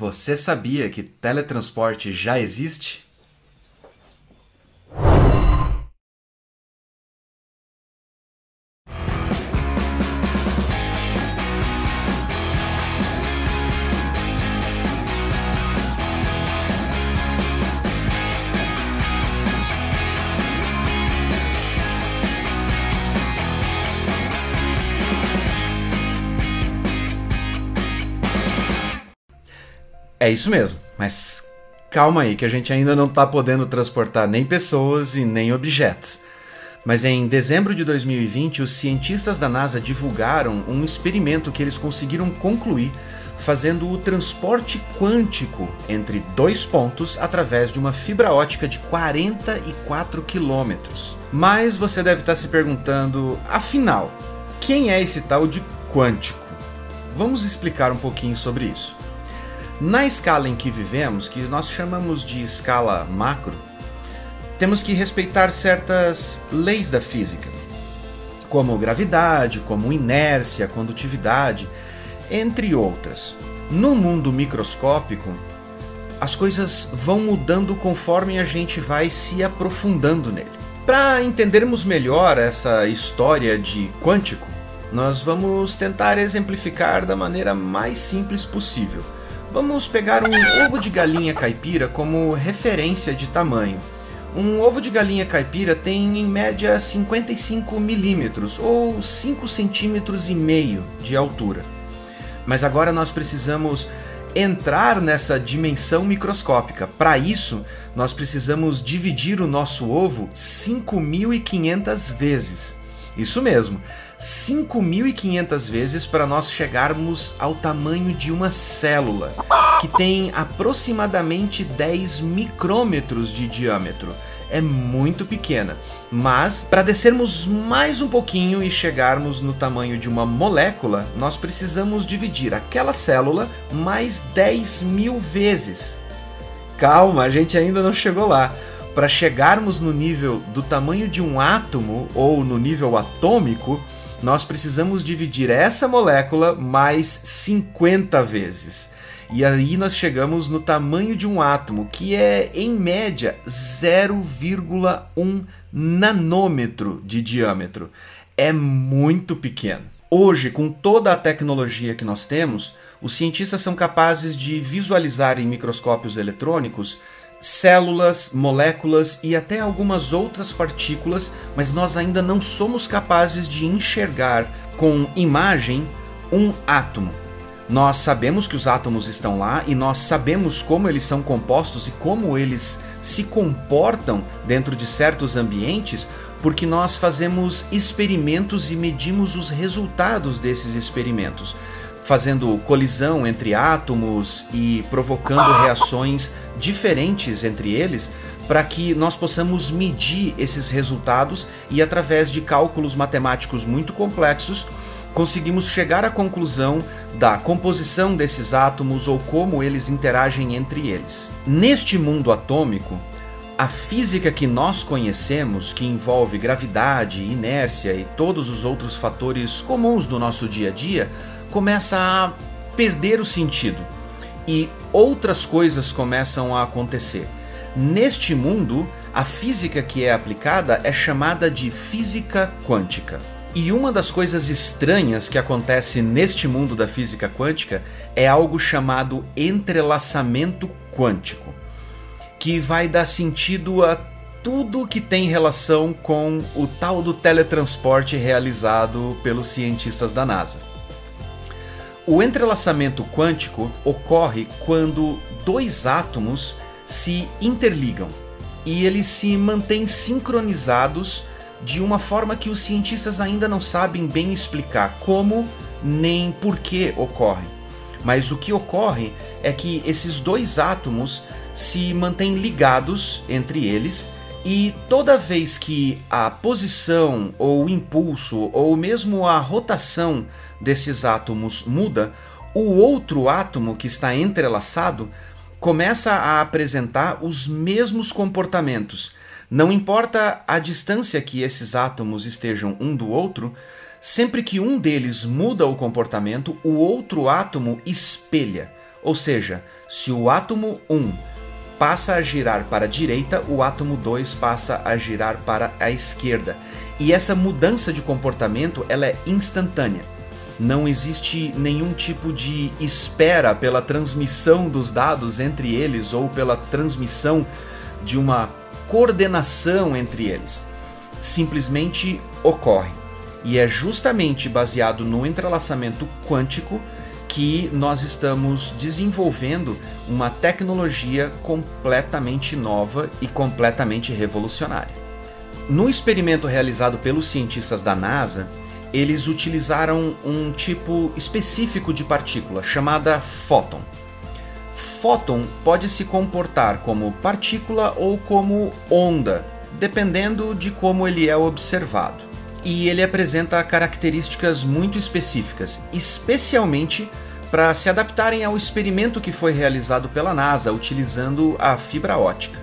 Você sabia que teletransporte já existe? É isso mesmo, mas calma aí que a gente ainda não está podendo transportar nem pessoas e nem objetos. Mas em dezembro de 2020, os cientistas da NASA divulgaram um experimento que eles conseguiram concluir fazendo o transporte quântico entre dois pontos através de uma fibra ótica de 44 quilômetros. Mas você deve estar se perguntando, afinal, quem é esse tal de quântico? Vamos explicar um pouquinho sobre isso. Na escala em que vivemos, que nós chamamos de escala macro, temos que respeitar certas leis da física, como gravidade, como inércia, condutividade, entre outras. No mundo microscópico, as coisas vão mudando conforme a gente vai se aprofundando nele. Para entendermos melhor essa história de quântico, nós vamos tentar exemplificar da maneira mais simples possível Vamos pegar um ovo de galinha caipira como referência de tamanho. Um ovo de galinha caipira tem em média 55 milímetros ou 5 centímetros e meio de altura. Mas agora nós precisamos entrar nessa dimensão microscópica. Para isso, nós precisamos dividir o nosso ovo 5.500 vezes. Isso mesmo, 5.500 vezes para nós chegarmos ao tamanho de uma célula, que tem aproximadamente 10 micrômetros de diâmetro. É muito pequena, mas para descermos mais um pouquinho e chegarmos no tamanho de uma molécula, nós precisamos dividir aquela célula mais 10 mil vezes. Calma, a gente ainda não chegou lá para chegarmos no nível do tamanho de um átomo ou no nível atômico, nós precisamos dividir essa molécula mais 50 vezes. E aí nós chegamos no tamanho de um átomo, que é em média 0,1 nanômetro de diâmetro. É muito pequeno. Hoje, com toda a tecnologia que nós temos, os cientistas são capazes de visualizar em microscópios eletrônicos células, moléculas e até algumas outras partículas, mas nós ainda não somos capazes de enxergar com imagem um átomo. Nós sabemos que os átomos estão lá e nós sabemos como eles são compostos e como eles se comportam dentro de certos ambientes, porque nós fazemos experimentos e medimos os resultados desses experimentos fazendo colisão entre átomos e provocando reações diferentes entre eles, para que nós possamos medir esses resultados e, através de cálculos matemáticos muito complexos, conseguimos chegar à conclusão da composição desses átomos ou como eles interagem entre eles. Neste mundo atômico, a física que nós conhecemos, que envolve gravidade, inércia e todos os outros fatores comuns do nosso dia a dia, começa a perder o sentido e outras coisas começam a acontecer. Neste mundo, a física que é aplicada é chamada de física quântica. E uma das coisas estranhas que acontece neste mundo da física quântica é algo chamado entrelaçamento quântico, que vai dar sentido a tudo que tem relação com o tal do teletransporte realizado pelos cientistas da NASA. O entrelaçamento quântico ocorre quando dois átomos se interligam e eles se mantêm sincronizados de uma forma que os cientistas ainda não sabem bem explicar como nem por que ocorre. Mas o que ocorre é que esses dois átomos se mantêm ligados entre eles e toda vez que a posição ou o impulso ou mesmo a rotação desses átomos muda, o outro átomo que está entrelaçado começa a apresentar os mesmos comportamentos. Não importa a distância que esses átomos estejam um do outro, sempre que um deles muda o comportamento, o outro átomo espelha Ou seja, se o átomo 1 passa a girar para a direita, o átomo 2 passa a girar para a esquerda. E essa mudança de comportamento ela é instantânea. Não existe nenhum tipo de espera pela transmissão dos dados entre eles ou pela transmissão de uma coordenação entre eles. Simplesmente ocorre. E é justamente baseado no entrelaçamento quântico que nós estamos desenvolvendo uma tecnologia completamente nova e completamente revolucionária. No experimento realizado pelos cientistas da NASA, eles utilizaram um tipo específico de partícula chamada fóton. Fóton pode se comportar como partícula ou como onda, dependendo de como ele é observado e ele apresenta características muito específicas, especialmente para se adaptarem ao experimento que foi realizado pela NASA utilizando a fibra ótica.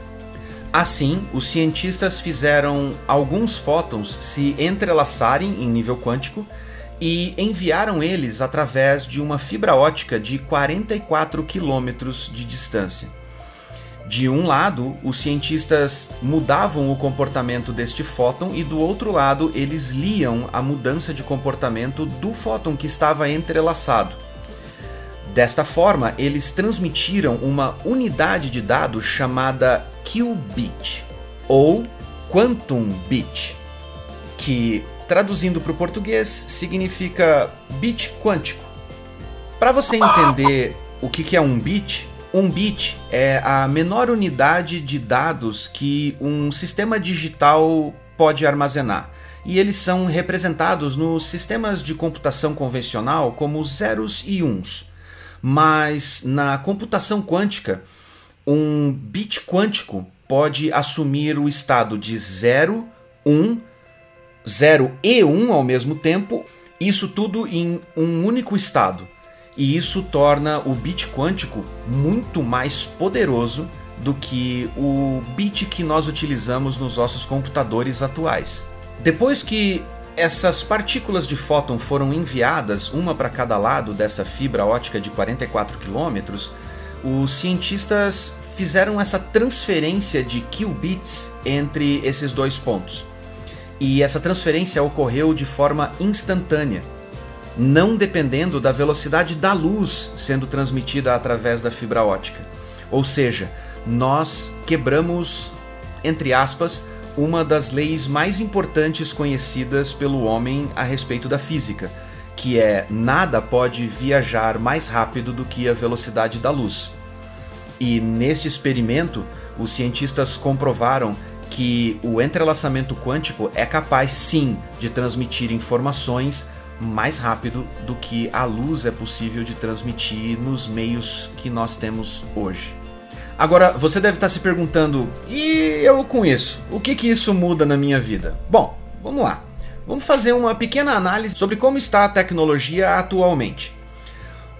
Assim, os cientistas fizeram alguns fótons se entrelaçarem em nível quântico e enviaram eles através de uma fibra ótica de 44 quilômetros de distância. De um lado, os cientistas mudavam o comportamento deste fóton e do outro lado, eles liam a mudança de comportamento do fóton que estava entrelaçado. Desta forma, eles transmitiram uma unidade de dados chamada qubit ou quantum bit, que traduzindo para o português significa bit quântico. Para você entender o que é um bit, um bit é a menor unidade de dados que um sistema digital pode armazenar. E eles são representados nos sistemas de computação convencional como zeros e uns. Mas na computação quântica, um bit quântico pode assumir o estado de 0, 1, 0 e 1 ao mesmo tempo, isso tudo em um único estado e isso torna o bit quântico muito mais poderoso do que o bit que nós utilizamos nos nossos computadores atuais. Depois que essas partículas de fóton foram enviadas, uma para cada lado dessa fibra ótica de 44 quilômetros, os cientistas fizeram essa transferência de qubits entre esses dois pontos. E essa transferência ocorreu de forma instantânea não dependendo da velocidade da luz sendo transmitida através da fibra ótica. Ou seja, nós quebramos, entre aspas, uma das leis mais importantes conhecidas pelo homem a respeito da física, que é nada pode viajar mais rápido do que a velocidade da luz. E nesse experimento, os cientistas comprovaram que o entrelaçamento quântico é capaz sim de transmitir informações mais rápido do que a luz é possível de transmitir nos meios que nós temos hoje. Agora, você deve estar se perguntando, e eu com isso? O que, que isso muda na minha vida? Bom, vamos lá. Vamos fazer uma pequena análise sobre como está a tecnologia atualmente.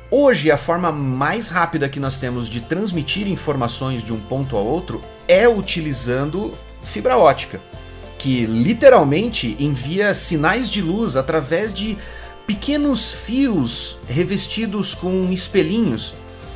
Hoje, a forma mais rápida que nós temos de transmitir informações de um ponto a outro é utilizando fibra ótica que literalmente envia sinais de luz através de pequenos fios revestidos com espelhinhos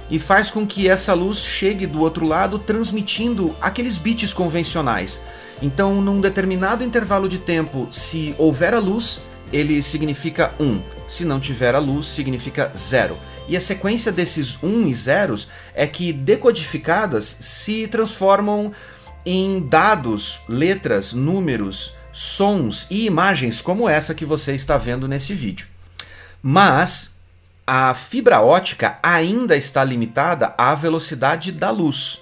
e faz com que essa luz chegue do outro lado transmitindo aqueles bits convencionais. Então, num determinado intervalo de tempo, se houver a luz, ele significa 1. Se não tiver a luz, significa 0. E a sequência desses 1 e zeros é que decodificadas se transformam em dados, letras, números, sons e imagens como essa que você está vendo nesse vídeo. Mas a fibra ótica ainda está limitada à velocidade da luz,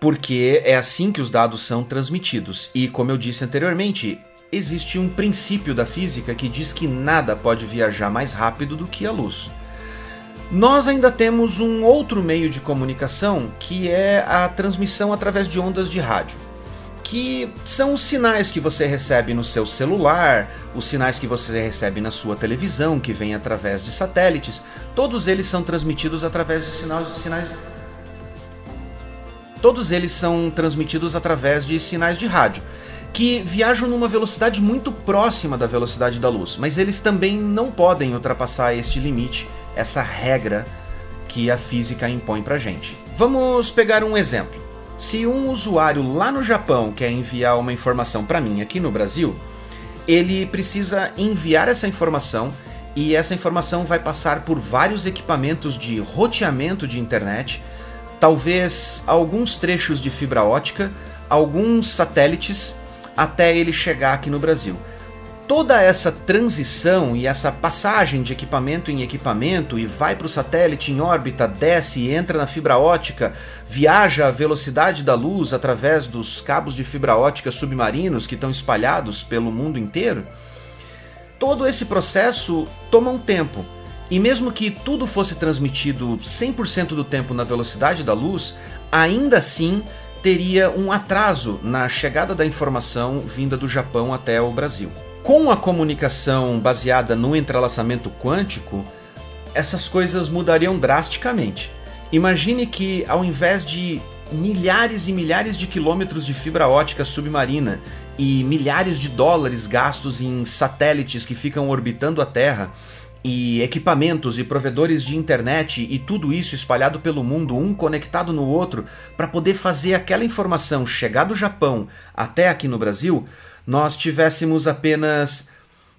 porque é assim que os dados são transmitidos. E como eu disse anteriormente, existe um princípio da física que diz que nada pode viajar mais rápido do que a luz. Nós ainda temos um outro meio de comunicação que é a transmissão através de ondas de rádio, que são os sinais que você recebe no seu celular, os sinais que você recebe na sua televisão, que vem através de satélites, todos eles são transmitidos através de sinais, sinais todos eles são transmitidos através de sinais de rádio, que viajam numa velocidade muito próxima da velocidade da luz, mas eles também não podem ultrapassar este limite essa regra que a física impõe pra gente. Vamos pegar um exemplo. Se um usuário lá no Japão quer enviar uma informação para mim aqui no Brasil, ele precisa enviar essa informação e essa informação vai passar por vários equipamentos de roteamento de internet, talvez alguns trechos de fibra ótica, alguns satélites, até ele chegar aqui no Brasil toda essa transição e essa passagem de equipamento em equipamento e vai para o satélite em órbita, desce e entra na fibra ótica, viaja à velocidade da luz através dos cabos de fibra ótica submarinos que estão espalhados pelo mundo inteiro, todo esse processo toma um tempo. E mesmo que tudo fosse transmitido 100% do tempo na velocidade da luz, ainda assim teria um atraso na chegada da informação vinda do Japão até o Brasil. Com a comunicação baseada no entrelaçamento quântico, essas coisas mudariam drasticamente. Imagine que, ao invés de milhares e milhares de quilômetros de fibra ótica submarina e milhares de dólares gastos em satélites que ficam orbitando a Terra, e equipamentos e provedores de internet e tudo isso espalhado pelo mundo, um conectado no outro, para poder fazer aquela informação chegar do Japão até aqui no Brasil, nós tivéssemos apenas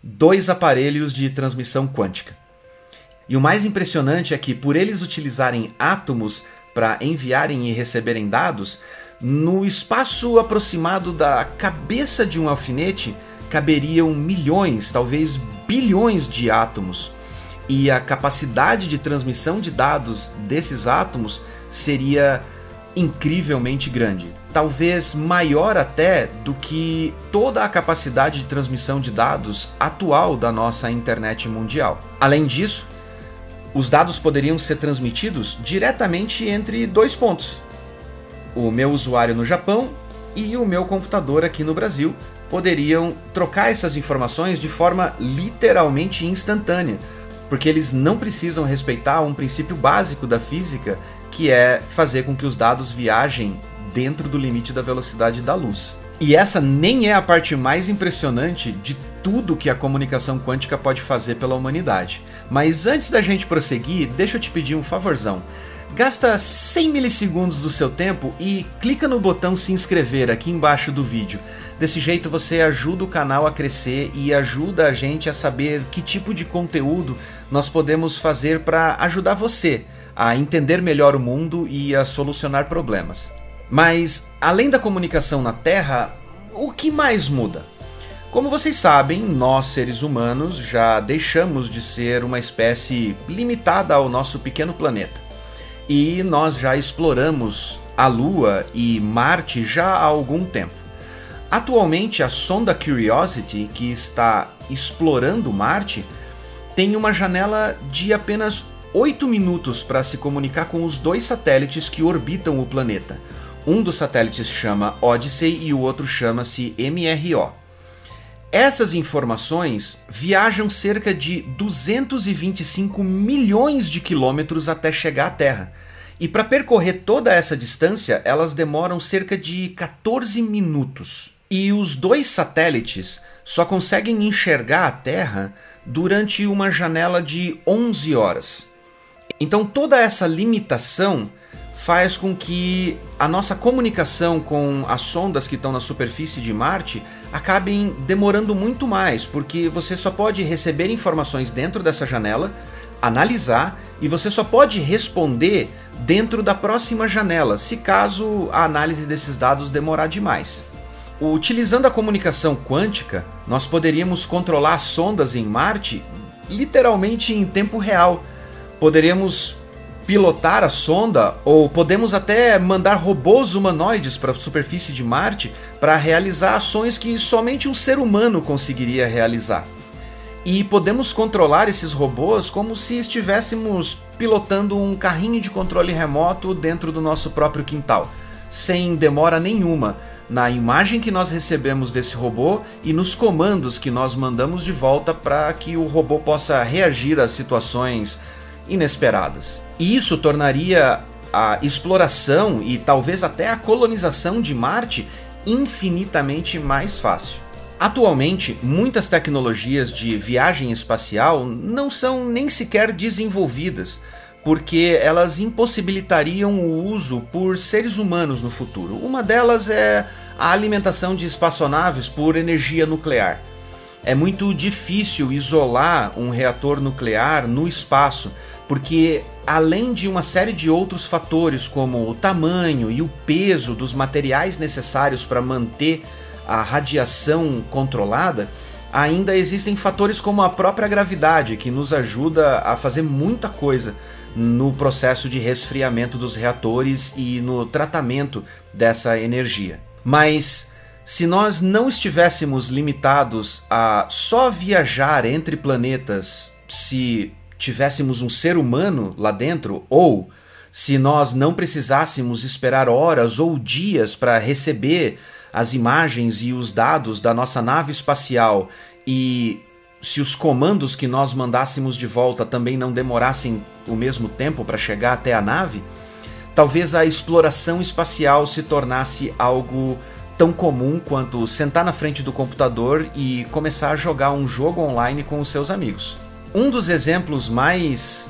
dois aparelhos de transmissão quântica. E o mais impressionante é que, por eles utilizarem átomos para enviarem e receberem dados, no espaço aproximado da cabeça de um alfinete caberiam milhões, talvez bilhões de átomos. E a capacidade de transmissão de dados desses átomos seria incrivelmente grande talvez maior até do que toda a capacidade de transmissão de dados atual da nossa internet mundial. Além disso, os dados poderiam ser transmitidos diretamente entre dois pontos: o meu usuário no Japão e o meu computador aqui no Brasil poderiam trocar essas informações de forma literalmente instantânea, porque eles não precisam respeitar um princípio básico da física, que é fazer com que os dados viajem dentro do limite da velocidade da luz. E essa nem é a parte mais impressionante de tudo que a comunicação quântica pode fazer pela humanidade. Mas antes da gente prosseguir, deixa eu te pedir um favorzão. Gasta 100 milissegundos do seu tempo e clica no botão se inscrever aqui embaixo do vídeo. Desse jeito você ajuda o canal a crescer e ajuda a gente a saber que tipo de conteúdo nós podemos fazer para ajudar você a entender melhor o mundo e a solucionar problemas. Mas, além da comunicação na Terra, o que mais muda? Como vocês sabem, nós seres humanos já deixamos de ser uma espécie limitada ao nosso pequeno planeta. E nós já exploramos a Lua e Marte já há algum tempo. Atualmente, a sonda Curiosity, que está explorando Marte, tem uma janela de apenas 8 minutos para se comunicar com os dois satélites que orbitam o planeta, um dos satélites chama Odyssey e o outro chama-se MRO. Essas informações viajam cerca de 225 milhões de quilômetros até chegar à Terra. E para percorrer toda essa distância, elas demoram cerca de 14 minutos. E os dois satélites só conseguem enxergar a Terra durante uma janela de 11 horas. Então toda essa limitação faz com que a nossa comunicação com as sondas que estão na superfície de Marte acabem demorando muito mais, porque você só pode receber informações dentro dessa janela, analisar e você só pode responder dentro da próxima janela, se caso a análise desses dados demorar demais. Utilizando a comunicação quântica, nós poderíamos controlar sondas em Marte literalmente em tempo real. Poderíamos pilotar a sonda ou podemos até mandar robôs humanoides para a superfície de Marte para realizar ações que somente um ser humano conseguiria realizar. E podemos controlar esses robôs como se estivéssemos pilotando um carrinho de controle remoto dentro do nosso próprio quintal, sem demora nenhuma na imagem que nós recebemos desse robô e nos comandos que nós mandamos de volta para que o robô possa reagir a situações inesperadas. E isso tornaria a exploração e talvez até a colonização de Marte infinitamente mais fácil. Atualmente, muitas tecnologias de viagem espacial não são nem sequer desenvolvidas, porque elas impossibilitariam o uso por seres humanos no futuro. Uma delas é a alimentação de espaçonaves por energia nuclear. É muito difícil isolar um reator nuclear no espaço, porque além de uma série de outros fatores, como o tamanho e o peso dos materiais necessários para manter a radiação controlada, ainda existem fatores como a própria gravidade, que nos ajuda a fazer muita coisa no processo de resfriamento dos reatores e no tratamento dessa energia. Mas se nós não estivéssemos limitados a só viajar entre planetas se tivéssemos um ser humano lá dentro, ou se nós não precisássemos esperar horas ou dias para receber as imagens e os dados da nossa nave espacial e se os comandos que nós mandássemos de volta também não demorassem o mesmo tempo para chegar até a nave, talvez a exploração espacial se tornasse algo tão comum quanto sentar na frente do computador e começar a jogar um jogo online com os seus amigos. Um dos exemplos mais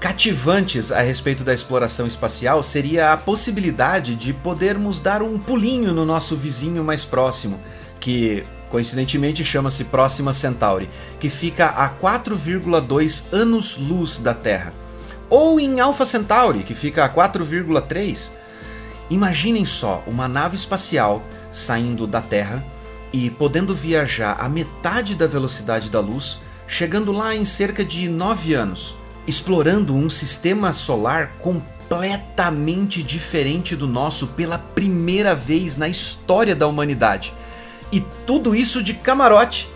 cativantes a respeito da exploração espacial seria a possibilidade de podermos dar um pulinho no nosso vizinho mais próximo, que coincidentemente chama-se Próxima Centauri, que fica a 4,2 anos-luz da Terra. Ou em Alpha Centauri, que fica a 4,3. Imaginem só uma nave espacial saindo da Terra e podendo viajar a metade da velocidade da luz, chegando lá em cerca de 9 anos, explorando um sistema solar completamente diferente do nosso pela primeira vez na história da humanidade e tudo isso de camarote,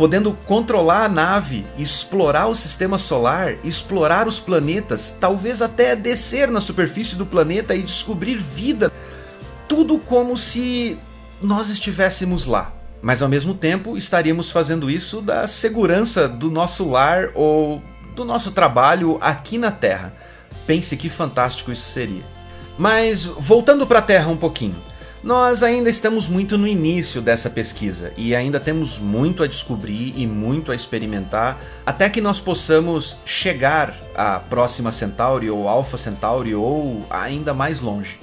podendo controlar a nave, explorar o sistema solar, explorar os planetas, talvez até descer na superfície do planeta e descobrir vida. Tudo como se nós estivéssemos lá. Mas ao mesmo tempo estaríamos fazendo isso da segurança do nosso lar ou do nosso trabalho aqui na Terra. Pense que fantástico isso seria. Mas voltando para a Terra um pouquinho. Nós ainda estamos muito no início dessa pesquisa e ainda temos muito a descobrir e muito a experimentar até que nós possamos chegar à próxima Centauri ou Alpha Centauri ou ainda mais longe.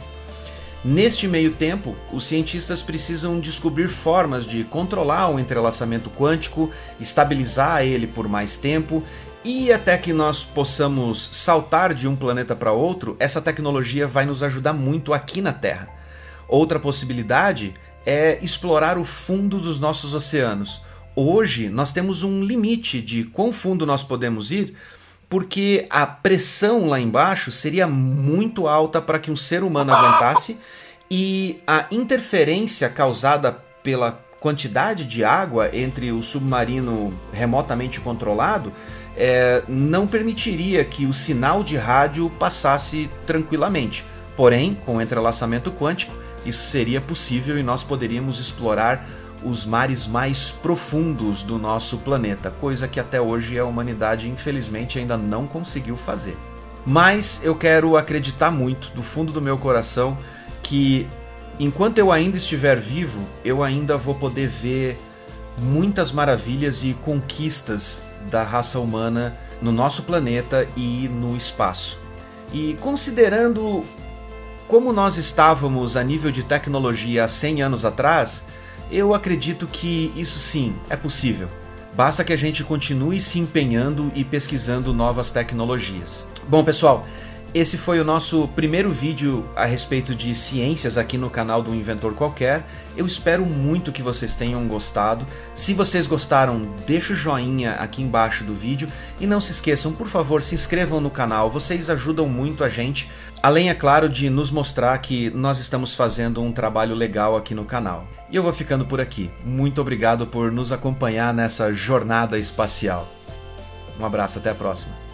Neste meio tempo, os cientistas precisam descobrir formas de controlar o entrelaçamento quântico, estabilizar ele por mais tempo e até que nós possamos saltar de um planeta para outro, essa tecnologia vai nos ajudar muito aqui na Terra. Outra possibilidade é explorar o fundo dos nossos oceanos. Hoje nós temos um limite de quão fundo nós podemos ir, porque a pressão lá embaixo seria muito alta para que um ser humano aguentasse e a interferência causada pela quantidade de água entre o submarino remotamente controlado é, não permitiria que o sinal de rádio passasse tranquilamente. Porém, com o entrelaçamento quântico, isso seria possível e nós poderíamos explorar os mares mais profundos do nosso planeta, coisa que até hoje a humanidade infelizmente ainda não conseguiu fazer. Mas eu quero acreditar muito, do fundo do meu coração, que enquanto eu ainda estiver vivo, eu ainda vou poder ver muitas maravilhas e conquistas da raça humana no nosso planeta e no espaço. E considerando como nós estávamos a nível de tecnologia há 100 anos atrás, eu acredito que isso sim é possível. Basta que a gente continue se empenhando e pesquisando novas tecnologias. Bom, pessoal, esse foi o nosso primeiro vídeo a respeito de ciências aqui no canal do Inventor Qualquer. Eu espero muito que vocês tenham gostado. Se vocês gostaram, deixa o joinha aqui embaixo do vídeo e não se esqueçam, por favor, se inscrevam no canal. Vocês ajudam muito a gente, além é claro de nos mostrar que nós estamos fazendo um trabalho legal aqui no canal. E eu vou ficando por aqui. Muito obrigado por nos acompanhar nessa jornada espacial. Um abraço, até a próxima.